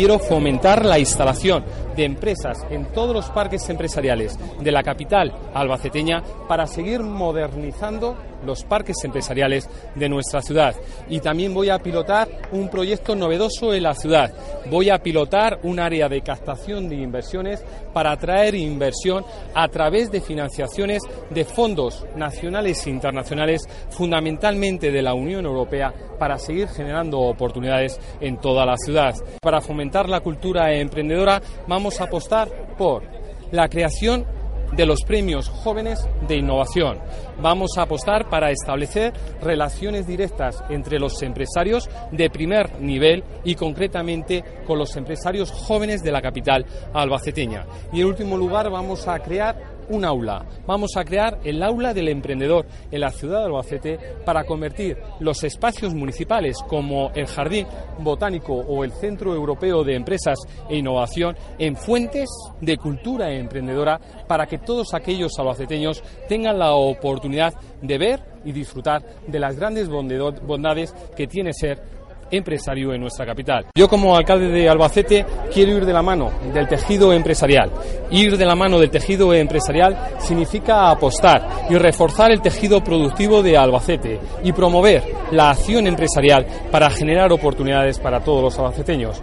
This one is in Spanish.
Quiero fomentar la instalación de empresas en todos los parques empresariales de la capital albaceteña para seguir modernizando los parques empresariales de nuestra ciudad. Y también voy a pilotar un proyecto novedoso en la ciudad. Voy a pilotar un área de captación de inversiones para atraer inversión a través de financiaciones de fondos nacionales e internacionales, fundamentalmente de la Unión Europea, para seguir generando oportunidades en toda la ciudad. Para fomentar la cultura emprendedora vamos a apostar por la creación de los premios jóvenes de innovación. Vamos a apostar para establecer relaciones directas entre los empresarios de primer nivel y concretamente con los empresarios jóvenes de la capital albaceteña. Y en último lugar vamos a crear un aula. Vamos a crear el aula del emprendedor en la ciudad de Albacete para convertir los espacios municipales como el Jardín Botánico o el Centro Europeo de Empresas e Innovación en fuentes de cultura emprendedora para que todos aquellos albaceteños tengan la oportunidad de ver y disfrutar de las grandes bondades que tiene ser empresario en nuestra capital. Yo como alcalde de Albacete quiero ir de la mano del tejido empresarial. Ir de la mano del tejido empresarial significa apostar y reforzar el tejido productivo de Albacete y promover la acción empresarial para generar oportunidades para todos los albaceteños.